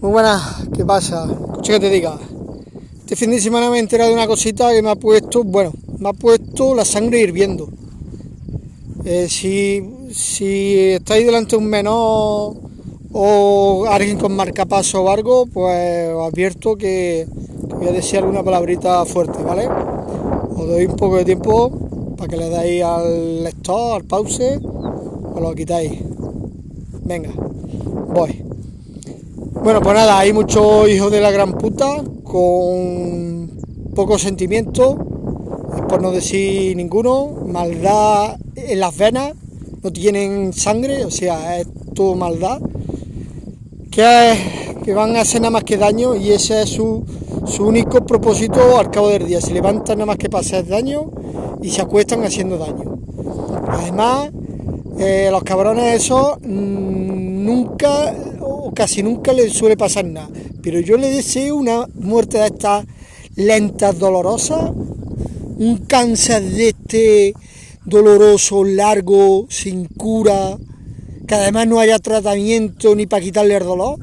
Muy buenas, ¿qué pasa? Escucha que te diga. Este fin de semana me he enterado de una cosita que me ha puesto, bueno, me ha puesto la sangre hirviendo. Eh, si, si estáis delante de un menor o alguien con marcapaso o algo, pues os advierto que, voy a desear una palabrita fuerte, ¿vale? Os doy un poco de tiempo para que le dais al lector, al pause, o lo quitáis. Venga, voy. Bueno, pues nada, hay muchos hijos de la gran puta con poco sentimiento, por no decir ninguno, maldad en las venas, no tienen sangre, o sea, es todo maldad, que, que van a hacer nada más que daño y ese es su, único propósito al cabo del día. Se levantan nada más que para hacer daño y se acuestan haciendo daño. Además, eh, los cabrones esos mmm, nunca casi nunca les suele pasar nada. Pero yo le deseo una muerte de estas lentas, dolorosas, un cáncer de este doloroso, largo, sin cura, que además no haya tratamiento ni para quitarle el dolor.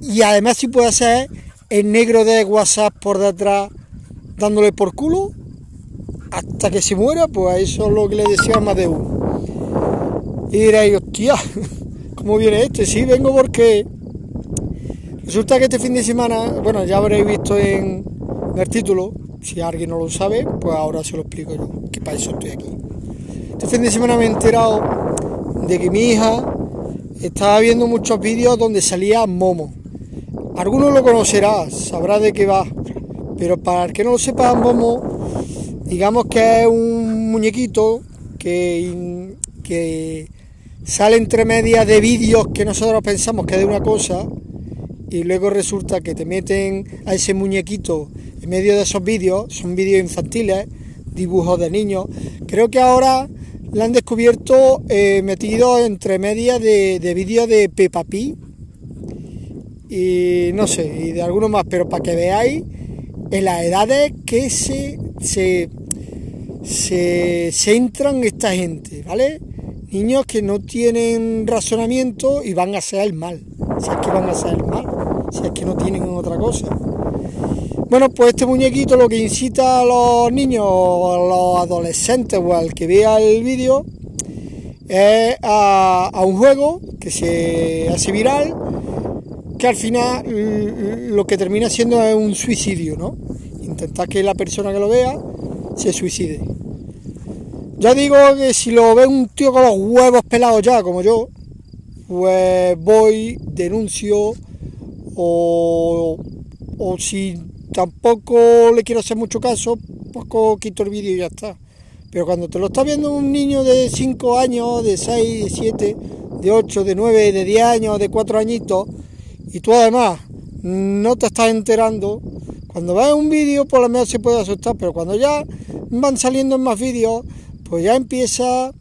Y además si puede ser el negro de WhatsApp por detrás dándole por culo hasta que se muera, pues eso es lo que le deseo a más de uno. Y diréis, hostia, ¿cómo viene este? Sí, vengo porque resulta que este fin de semana, bueno, ya habréis visto en, el título, si alguien no lo sabe, pues ahora se lo explico yo, que para eso estoy aquí. Este fin de semana me he enterado de que mi hija estaba viendo muchos vídeos donde salía Momo. Algunos lo conocerá, sabrá de qué va, pero para el que no lo sepa, Momo, digamos que es un muñequito que, que sale entre medias de vídeos que nosotros pensamos que es de una cosa y luego resulta que te meten a ese muñequito en medio de esos vídeos, son vídeos infantiles, dibujos de niños. Creo que ahora la han descubierto eh, metido entre medias de, de vídeos de Peppa Pig y no sé, y de algunos más, pero para que veáis en las edades que se, se, se centran esta gente, ¿vale? Niños que no tienen razonamiento y van a hacer el mal, si es que van a hacer el mal, si es que no tienen otra cosa. Bueno, pues este muñequito lo que incita a los niños o a los adolescentes o al que vea el vídeo es a, a, un juego que se hace viral, que al final lo que termina siendo es un suicidio, ¿no? Intentar que la persona que lo vea se suicide. Ya digo que si lo ve un tío con los huevos pelados ya, como yo, pues voy, denuncio o, o si tampoco le quiero hacer mucho caso, poco quito el vídeo y ya está. Pero cuando te lo está viendo un niño de 5 años, de 6, de 7, de 8, de 9, de 10 años, de 4 añitos, y tú además no te estás enterando, cuando ves un vídeo por lo menos se puede asustar, pero cuando ya van saliendo más vídeos, pues ya empieza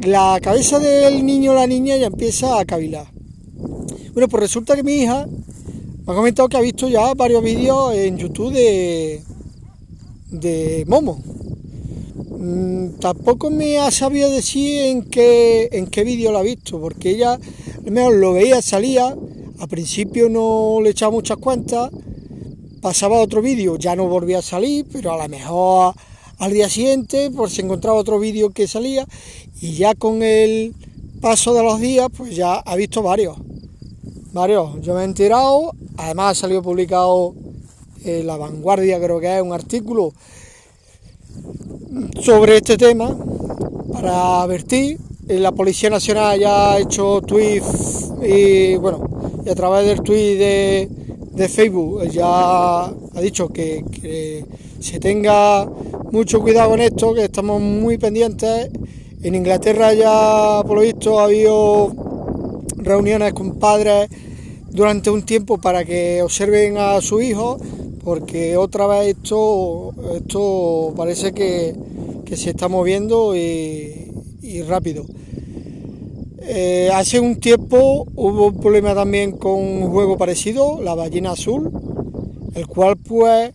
la cabeza del niño o la niña ya empieza a cavilar. Bueno, pues resulta que mi hija me ha comentado que ha visto ya varios vídeos en YouTube de, de Momo. Mm, tampoco me ha sabido decir en qué, en qué vídeo lo ha visto, porque ella menos lo veía, salía, al principio no le echaba muchas cuentas, pasaba otro vídeo, ya no volvía a salir, pero a lo mejor al día siguiente pues se encontraba otro vídeo que salía y ya con el paso de los días pues ya ha visto varios. Varios, yo me he enterado, además ha salido publicado en La Vanguardia, creo que es un artículo sobre este tema para advertir. La Policía Nacional ya ha hecho tweets y bueno, y a través del tweet de, de Facebook ya ha dicho que, que, se tenga mucho cuidado con esto, que estamos muy pendientes. En Inglaterra ya por lo visto ha habido reuniones con padres durante un tiempo para que observen a su hijo, porque otra vez esto, esto parece que, que se está moviendo y, rápido. Eh, hace un tiempo hubo un problema también con un juego parecido, la ballena azul, el cual pues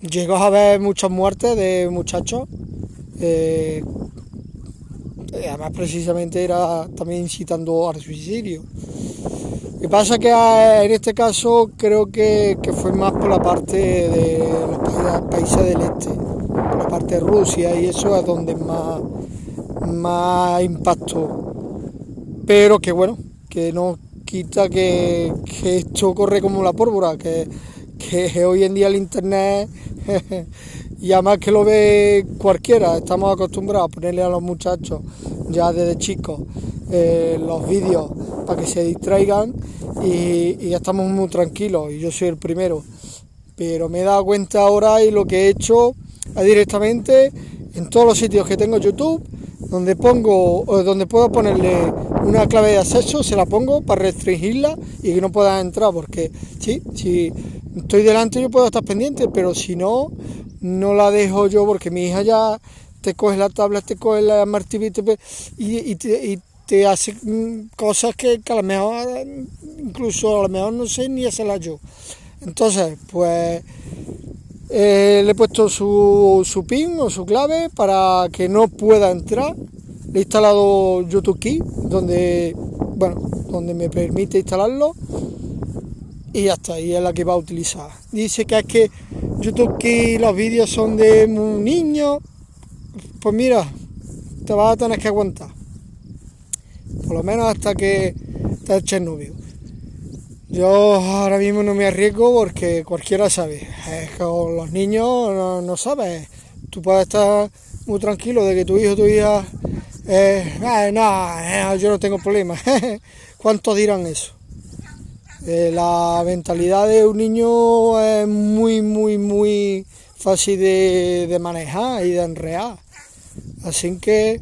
llegó a haber muchas muertes de muchachos. Eh, además precisamente era también incitando al suicidio. Lo que pasa que en este caso creo que, fue más por la parte de los países del este, por la parte de Rusia y eso es donde más, más impacto. Pero que bueno, que no quita que, esto corre como la pólvora, que, que hoy en día el internet y además que lo ve cualquiera, estamos acostumbrados a ponerle a los muchachos ya desde chicos eh, los vídeos para que se distraigan y, ya estamos muy tranquilos y yo soy el primero. Pero me he dado cuenta ahora y lo que he hecho es directamente en todos los sitios que tengo YouTube, donde pongo, donde puedo ponerle una clave de acceso, se la pongo para restringirla y que no pueda entrar, porque sí, si estoy delante yo puedo estar pendiente, pero si no, no la dejo yo porque mi hija ya te coge la tabla, te coge la martillo y, y, te, hace mm, cosas que, a lo mejor, incluso a lo mejor no sé ni hacerla yo. Entonces, pues eh, le he puesto su, su pin o su clave para que no pueda entrar. Le he instalado YouTube Key, donde, bueno, donde me permite instalarlo y ya está, y es la que va a utilizar. Dice que es que YouTube que los vídeos son de un niño, pues mira, te vas a tener que aguantar. Por lo menos hasta que te eches novio. Yo ahora mismo no me arriesgo porque cualquiera sabe. Es que con los niños no, sabes. Tú puedes estar muy tranquilo de que tu hijo tu hija. Eh, no, eh, yo no tengo problema. ¿Cuántos dirán eso? Eh, la mentalidad de un niño es muy, muy, muy fácil de, manejar y de enrear. Así que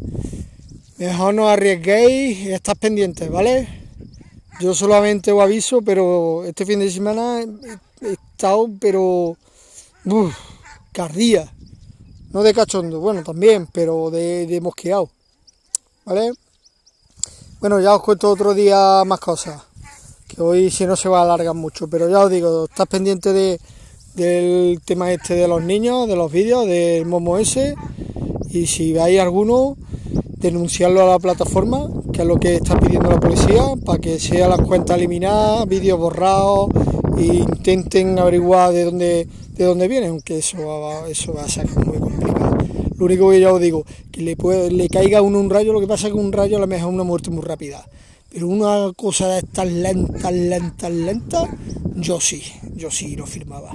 mejor no arriesguéis y estás pendientes, ¿vale? Yo solamente os aviso, pero este fin de semana he estado, pero. Uf, cardía. No de cachondo, bueno, también, pero de, mosqueado. ¿Vale? Bueno, ya os cuento otro día más cosas que hoy si no se va a alargar mucho, pero ya os digo, estás pendiente de, del tema este de los niños, de los vídeos, del Momo ese, y si veis alguno, denunciarlo a la plataforma, que es lo que está pidiendo la policía, para que sean las cuentas eliminadas, vídeos borrados, e intenten averiguar de dónde, de dónde vienen, aunque eso va, eso va a ser muy complicado. Lo único que ya os digo, que le, puede, le caiga a uno un rayo, lo que pasa es que un rayo a lo mejor es una muerte muy rápida. Pero una cosa de estas lenta, lenta, lenta, yo sí, yo sí lo firmaba.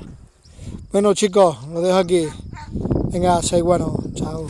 Bueno chicos, lo dejo aquí. Venga, soy bueno, chao.